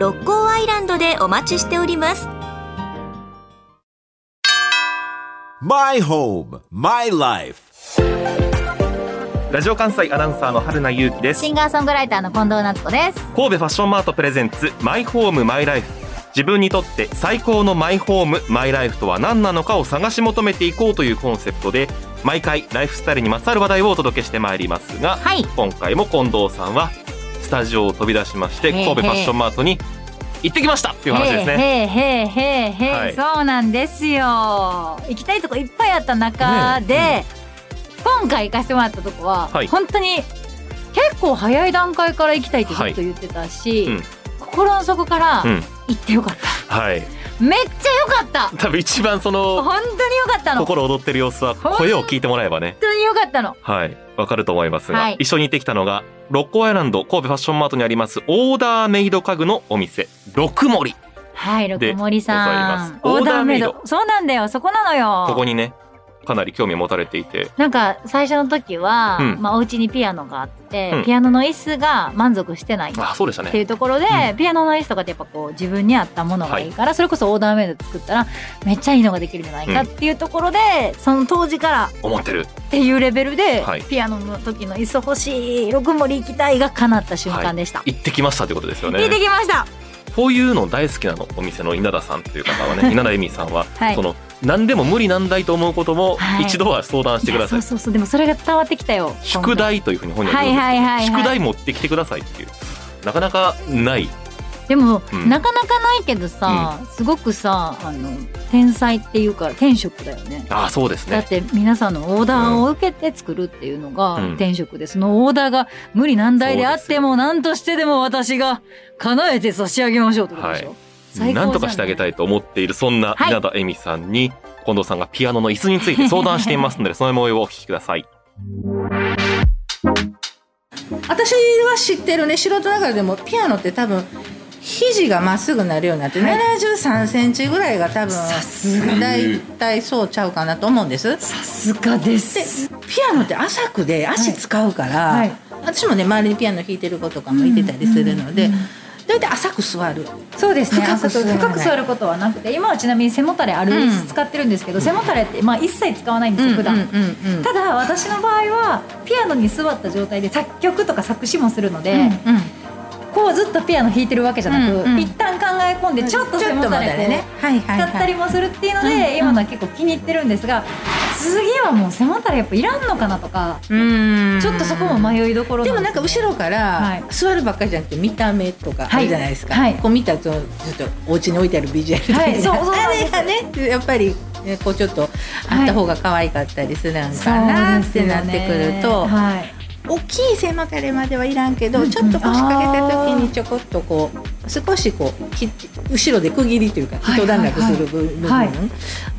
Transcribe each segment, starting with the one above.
六甲アイランドでお待ちしております My home, my life. ラジオ関西アナウンサーの春名優希ですシンガーソングライターの近藤夏子です。神戸ファッションマートプレゼンツマイホームマイライフ自分にとって最高のマイホームマイライフとは何なのかを探し求めていこうというコンセプトで毎回ライフスタイルにまつわる話題をお届けしてまいりますが、はい今回も近藤さんはスタジオを飛び出しまして神戸ファッションマートに行ってきましたっていう話ですね。へえへえへえへえ、はいそうなんですよ。行きたいとこいっぱいあった中で、今回行かせてもらったとこは、はい本当に結構早い段階から行きたいってずっと言ってたし、はいうん心の底からうん、行ってよかった。はい。めっちゃよかった。多分一番その本当によかったの。本心躍ってる様子は声を聞いてもらえばね、当によかったの。はい、わかると思いますが、はい一緒に行ってきたのが六甲アイランド神戸ファッションマートにありますオーダーメイド家具のお店六森。はい、六森さん。でございますオーダーメイドそうなんだよ。そこなのよ。ここにねかなり興味を持たれていて、なんか最初の時は、うんまあお家にピアノがあって、うんピアノの椅子が満足してないっていね。うところで、うんピアノの椅子とかってやっぱこう自分に合ったものがいいから、それこそオーダーメイド作ったらめっちゃいいのができるんじゃないかっていうところで、その当時から思ってる。っていうレベルで、はいピアノの時の椅子欲しい六森行きたいが叶った瞬間でした。行ってきましたってことですよね行っ。てきました。こういうの大好きなのお店の稲田さんっていう方はね 稲田恵美さんは、はいその何でも無理難題と思うこともはい。一度は相談してください。やそうそうそう。でもそれが伝わってきたよ。宿題というふうに本人は言うんですはい。はいはいはい宿題持ってきてくださいっていう。なかなかない。でも、うん。なかなかないけどさ、すごくさあの天才っていうか天職だよね。ああそうですね。だって皆さんのオーダーを受けて作るっていうのがうん。天職で、そのオーダーが無理難題であっても何としてでも私が叶えて差し上げましょうってことでしょ、最高じゃなんとかしてあげたいと思っているそんなはい。稲田恵美さんに近藤さんがピアノの椅子について相談していますので その模様をお聞きください。私は知ってるね素人ながらでもピアノって多分肘がまっすぐなるようになって、73センチぐらいが多分大体そうちゃうかなと思うんです。さすがででピアノって浅くで足使うから、はい。私もね周りにピアノ弾いてる子とかもいてたりするので、大体浅く座る？そうですね。深く深く座ることはなくて今はちなみに背もたれあるうん使ってるんですけど、背もたれって、まあ、一切使わないんですよ普段、うんうんうん。ただ私の場合はピアノに座った状態で作曲とか作詞もするので、うんうん。こうずっとピアノ弾いてるわけじゃなく、うんうん。一旦考え込んでちょっと背もたれこうね、はいはい。使ったりもするっていうので、うんうん。今のは結構気に入ってるんですが次はもう背もたれやっぱいらんのかなとか、うん。ちょっとそこも迷いどころでもなんか後ろかはらい。座るばっかりじゃなくて見た目とかあるじゃないですか、はい。こう見たちょっとお家に置いてあるビジュアル的な、はいそうそうあれがねやっぱりねこうちょっとあった方が可愛かったりするんかなってなってくると、はい、大きい背もたれまではいらんけど、うんうん。ちょっと腰掛けた時にちょこっとこう少しこうき後ろで区切りというかはい一段落する部分、はい。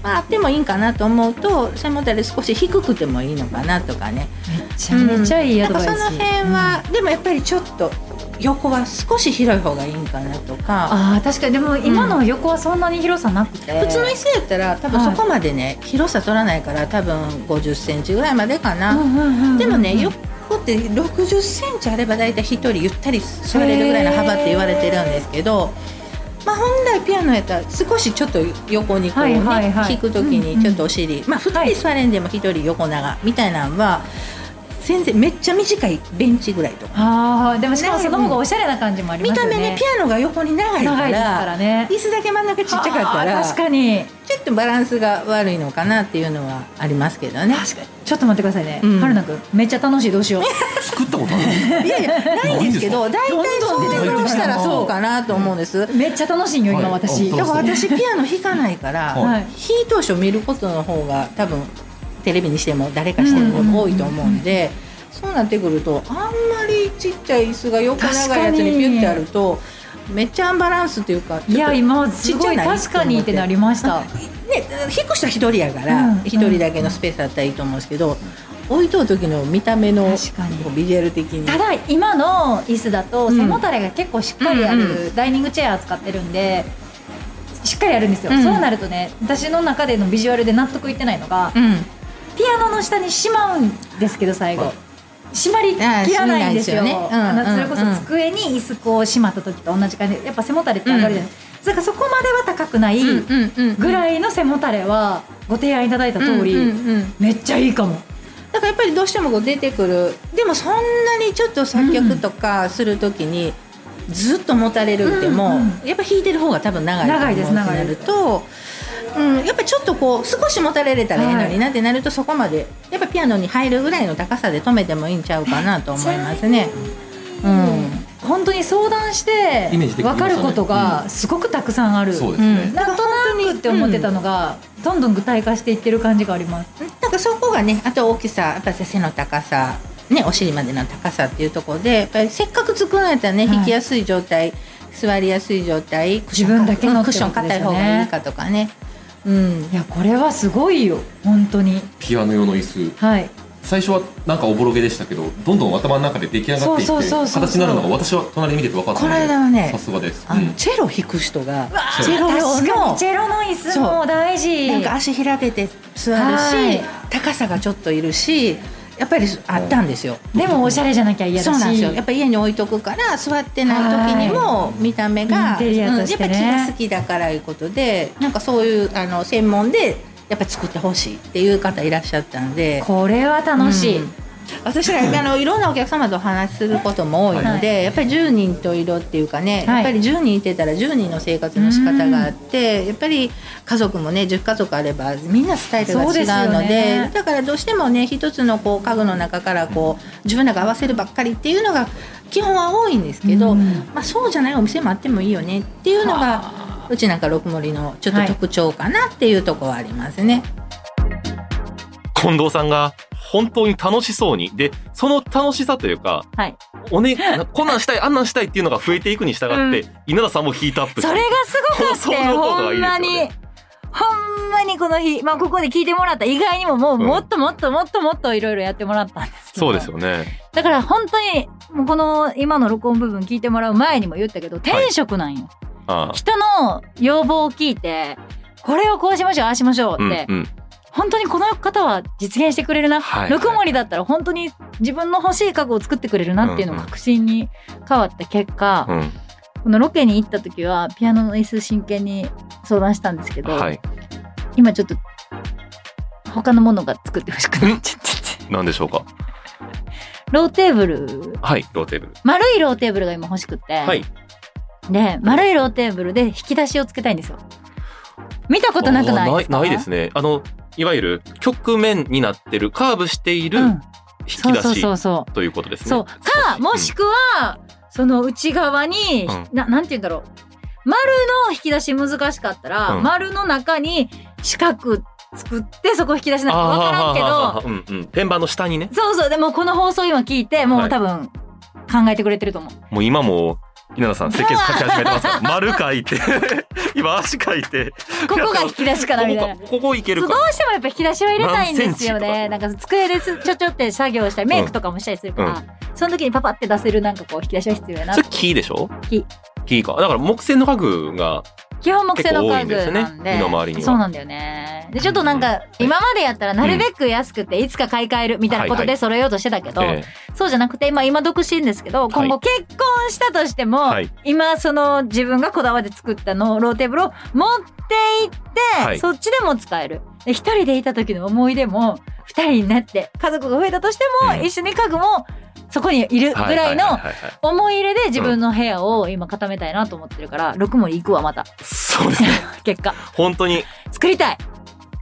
まあ、あってもいいんかなと思うと背もたれ少し低くてもいいのかなとかね。めちゃめちゃいいアドバイス、なん。かその辺は、でもやっぱりちょっと横は少し広い方がいいんかなとか。ああ確かに。でも今の横はそんなに広さなくて、普通の椅子やったら多分そこまでね、広さ取らないから多分50センチぐらいまでかな、うんうんうんうんでもね横って60センチあれば大体一人ゆったり座れるぐらいの幅って言われてるんですけど、まあ、本来ピアノやったら少しちょっと横にこうね、はい弾く時にちょっとお尻、まあ2人座れんでも1人横長みたいなのは全然めっちゃ短いベンチぐらいとか。ああでもしかもその方がおしゃれな感じもありますよね。見た目ねピアノが横に長いからね。椅子だけ真ん中ちっちゃかったあらー確かにっとバランスが悪いのかなっていうのはありますけどね。確かに。ちょっと待ってくださいね、うん。春菜くんめっちゃ楽しい。どうしよう。作ったことあるいやいやないんですけど大体どんどん出てくる想像したらそうかなと思うんです。めっちゃ楽しいよ今はい私、あだから私ピアノ弾かないから、はい。弾い。当初見ることの方が多分テレビにしても誰かしても多いと思うんで、そうなってくるとあんまりちっちゃい椅子が横長いやつにピュッてあるとめっちゃアンバランスというかいや今すごい確かにってなりました。ね引く人は一人やからうん一、人だけのスペースだったらいいと思うんですけど、置いとう時の見た目の確かに。こうビジュアル的に。ただ今の椅子だとうん。背もたれが結構しっかりあうんるダイニングチェア使ってるんでしっかりあるんですよ、うん。そうなるとね私の中でのビジュアルで納得いってないのがうん。ピアノの下にしまうんですけど最後、はい締まりきらないんですよ。あそれこうんうんそ机に椅子こうしまった時と同じ感じでやっぱ背もたれって上がるじゃない。ですか、だからそこまでは高くないうんうんぐらいの背もたれはご提案いただいた通り、うんうんうん。めっちゃいいかも。だからやっぱりどうしてもこう出てくる。でもそんなにちょっと作曲とかするときにずっと持たれるっても、うんやっぱ弾いてる方が多分長いと思う長いです長いです。ると、うん、やっぱりちょっとこう少し持たれれたらいいのはい。になってなるとそこまでやっぱピアノに入るぐらいの高さで止めてもいいんちゃうかなと思いますね。うん。本当に相談して分かることがすごくたくさんある、そうですね、なんとなくって思ってたのが、どんどん具体化していってる感じがあります。なんかそこがねあと大きさやっぱり背の高さ、ね、お尻までの高さっていうところでやっぱりせっかく作られたらねはい。弾きやすい状態、座りやすい状態自分だけのうんクッション硬い方がいいかとかね。うん。いやこれはすごいよ。本当に。ピアノ用の椅子。はい。最初はなんかおぼろげでしたけどどんどん頭の中で出来上がっていって形になるのが私は隣で見てて分かったこのので間はねさすがです、あのうん。チェロ弾く人がチェロのチェロの椅子も大事。なんか足開けて座るはい。し高さがちょっといるしやっぱりあったんですよ。でもおしゃれじゃなきゃ嫌だし。そうなんですよ。やっぱり家に置いとくから座ってない時にも見た目が、ね。うんやっぱ気が好きだからいうことでなんかそういうあの専門でやっぱり作ってほしいっていう方いらっしゃったんで。これは楽しい、うん私らあのいろんなお客様とお話しすることも多いので、やっぱり10人と色っていうかね、はい。やっぱり10人いてたら10人の生活の仕方があって、やっぱり家族もね10家族あればみんなスタイルが違うのでね。だからどうしてもね一つのこう家具の中からこう自分らが合わせるばっかりっていうのが基本は多いんですけど、うん。まあ、そうじゃないお店もあってもいいよねっていうのがうちなんか六森のちょっと特徴かなっていうところはありますね。近藤さんが本当に楽しそうに。で、その楽しさというか、はい。おね、こんなんしたい、あんなんしたいっていうのが増えていくに従って、稲田さんもヒートアップそれがすごかった よね。ほんまに。ほんまにこの日、まあ、ここで聞いてもらった以外にももううん。もっともっともっともっといろいろやってもらったんですけど。そうですよね。だから本当にもうこの今の録音部分聞いてもらう前にも言ったけど転職なんよ、ああ。人の要望を聞いてこれをこうしましょうああしましょうって、うんうん。本当にこの方は実現してくれるな、はいぬくもりだったら本当に自分の欲しい家具を作ってくれるなっていうのが確信に変わった結果、うん。このロケに行った時はピアノの椅子真剣に相談したんですけど、はい。今ちょっと他のものが作ってほしくなっちゃってて何でしょうか？ローテーブルはい、ローテーブル。丸いローテーブルが今欲しくて、はい。で丸いローテーブルで引き出しをつけたいんですよ見たことなくないですか？ないですね。あの、いわゆる曲面になってる、カーブしているうん、引き出しということですね。そう。かもしくはその内側に、うん。ななんて言うんだろう。丸の引き出し難しかったら、うん。丸の中に四角作ってそこ引き出しなんか分からんけどあーうんうん。天板の下にね。そうそう。でもこの放送今聞いてもはい。う多分考えてくれてると思う、もう今も、稲田さん、設計図書き始めてますから。丸書いて、今足書いて。ここが引き出しかなみたいなここいけるどうしてもやっぱ引き出しは入れたいんですよね。なんか机ですちょちょって作業したりメイクとかもしたりするから、うん。その時にパパって出せるなんかこう引き出しは必要やなそれ木でしょ？木。木か。だから木製の家具が、基本木製の家具なんで。ね。身の回りには。そうなんだよね。でちょっとなんか今までやったらなるべく安くていつか買い替えるみたいなことはいはい。で揃えようとしてたけど、えそうじゃなくて今今独身ですけど今後結婚したとしても、はい。今その自分がこだわって作ったのローテーブルを持って行って、はい。そっちでも使える。で一人でいた時の思い出も二人になって家族が増えたとしても、うん。一緒に家具もそこにいるえぐらいの思い入れで自分の部屋を今固めたいなと思ってるから六森行くわまた。そうですね。結果。本当に。作りたい。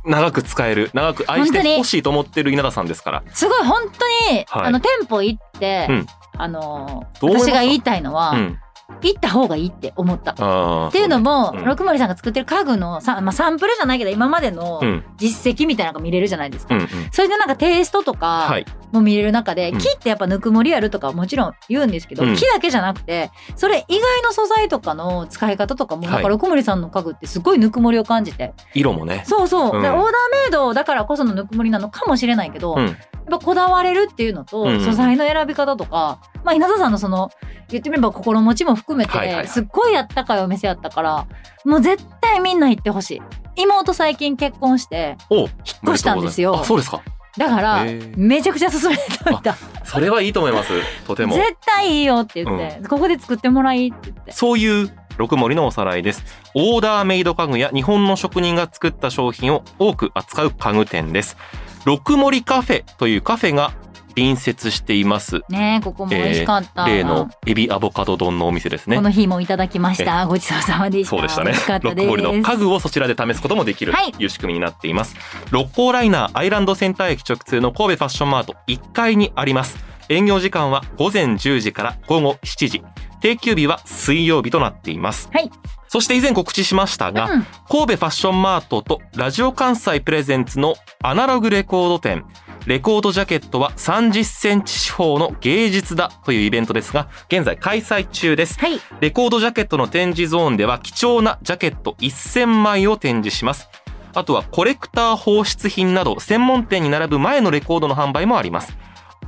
長く使える、長く愛してほしいと思ってる稲田さんですから。すごい本当に、はい。あの店舗行って、うん。あの私が言いたいのは、うん。行った方がいいって思った。っていうのも、うん。六森さんが作ってる家具のさ、まあ、サンプルじゃないけど今までのうん。実績みたいなのが見れるじゃないですか。うんうん。それでなんかテイストとかはい。も見れる中で、うん。木ってやっぱぬくもりあるとかはもちろん言うんですけど、うん。木だけじゃなくてそれ以外の素材とかの使い方とかも、はい。なんか六森さんの家具ってすごいぬくもりを感じて。色もね。そうそう、オーダーメイドだからこそのぬくもりなのかもしれないけど、うん。やっぱこだわれるっていうのと、うん。素材の選び方とか、まあ、稲田さんのその言ってみれば心持ちも含めて、はいはい。はいすっごいあったかいお店やったからもう絶対みんな行ってほしい。妹最近結婚してお引っ越したんですよ。あそうですか。だからめちゃくちゃ勧めておいたそれはいいと思います。とても。絶対いいよって言って、ここで作ってもらいって言って。そういう六森のおさらいです。オーダーメイド家具や日本の職人が作った商品を多く扱う家具店です。六森カフェというカフェが隣接しています。ねえここも美味しかった、例のエビアボカド丼のお店ですねこ。の日もいただきましたごちそうさまでしたそうでしたね。た六です森の家具をそちらで試すこともできるはいという仕組みになっています。六甲ライナーアイランドセンター駅直通の神戸ファッションマート1階にあります。営業時間は午前10時から午後7時。定休日は水曜日となっています。はいそして以前告知しましたが、うん神戸ファッションマートとラジオ関西プレゼンツのアナログレコード展レコードジャケットは30センチ四方の芸術だというイベントですが現在開催中ですはいレコードジャケットの展示ゾーンでは貴重なジャケット1000枚を展示しますあとはコレクター放出品など専門店に並ぶ前のレコードの販売もあります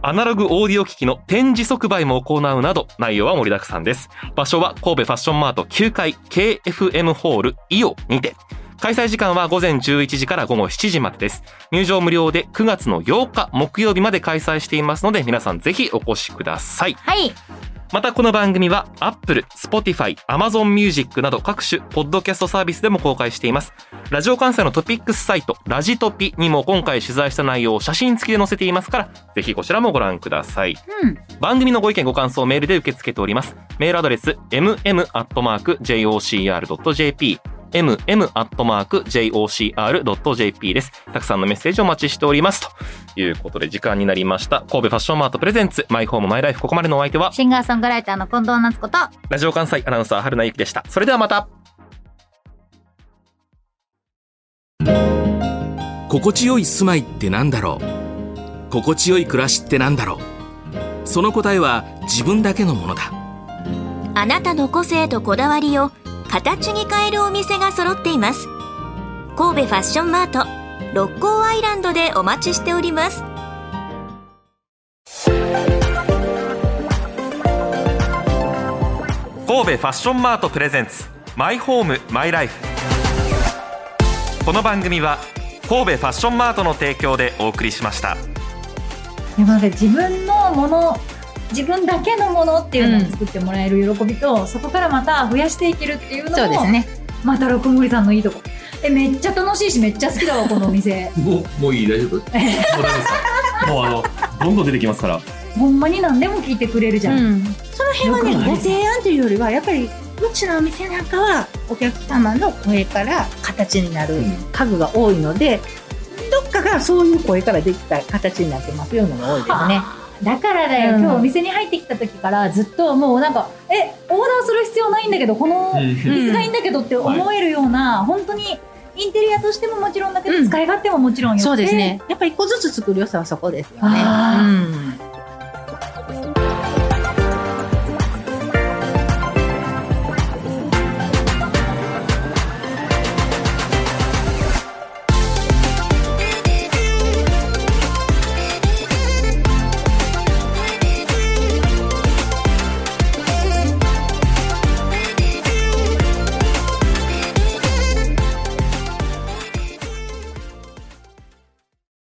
アナログオーディオ機器の展示即売も行うなど内容は盛りだくさんです。場所は神戸ファッションマート9階 KFM ホールイオにて。開催時間は午前11時から午後7時までです。入場無料で9月の8日木曜日まで開催していますので皆さんぜひお越しください。はいまたこの番組は Apple、Spotify、Amazon Music など各種ポッドキャストサービスでも公開しています。ラジオ関西のトピックスサイト、ラジトピにも今回取材した内容を写真付きで載せていますから、ぜひこちらもご覧ください。うん番組のご意見ご感想をメールで受け付けております。メールアドレス、mm.jocr.jp mm.jocr.jp です。たくさんのメッセージをお待ちしております。ということで時間になりました。神戸ファッションマートプレゼンツ、マイホームマイライフ。ここまでのお相手は、シンガーソングライターの近藤夏子とラジオ関西アナウンサー春名由紀でした。それではまた心地よい住まいってなんだろう？心地よい暮らしってなんだろう？その答えは自分だけのものだあなたの個性とこだわりを形に変えるお店が揃っています。神戸ファッションマート六甲アイランドでお待ちしております。神戸ファッションマートプレゼンツマイホームマイライフ。この番組は神戸ファッションマートの提供でお送りしました。でもなんか自分のもの自分だけのものっていうのを作ってもらえる喜びと、そこからまた増やしていけるっていうのもそうですね。また六森さんのいいとこ。えめっちゃ楽しいしめっちゃ好きだわこのお店。もうもういい？大丈夫？もうあのどんどん出てきますから。ほんまに何でも聞いてくれるじゃん、うん、その辺はねご提案というよりはやっぱりうちのお店なんかはお客様の声から形になる家具が多いので、どっかがそういう声からできた形になってますようなのが多いですね。だからだよ、うん。今日お店に入ってきた時からずっともうなんかえオーダーする必要ないんだけどこのうん。椅子がいいんだけどって思えるような、本当にインテリアとしてももちろんだけど、うん。使い勝手ももちろんよくて。そうですね。やっぱり一個ずつ作る良さはそこですよね。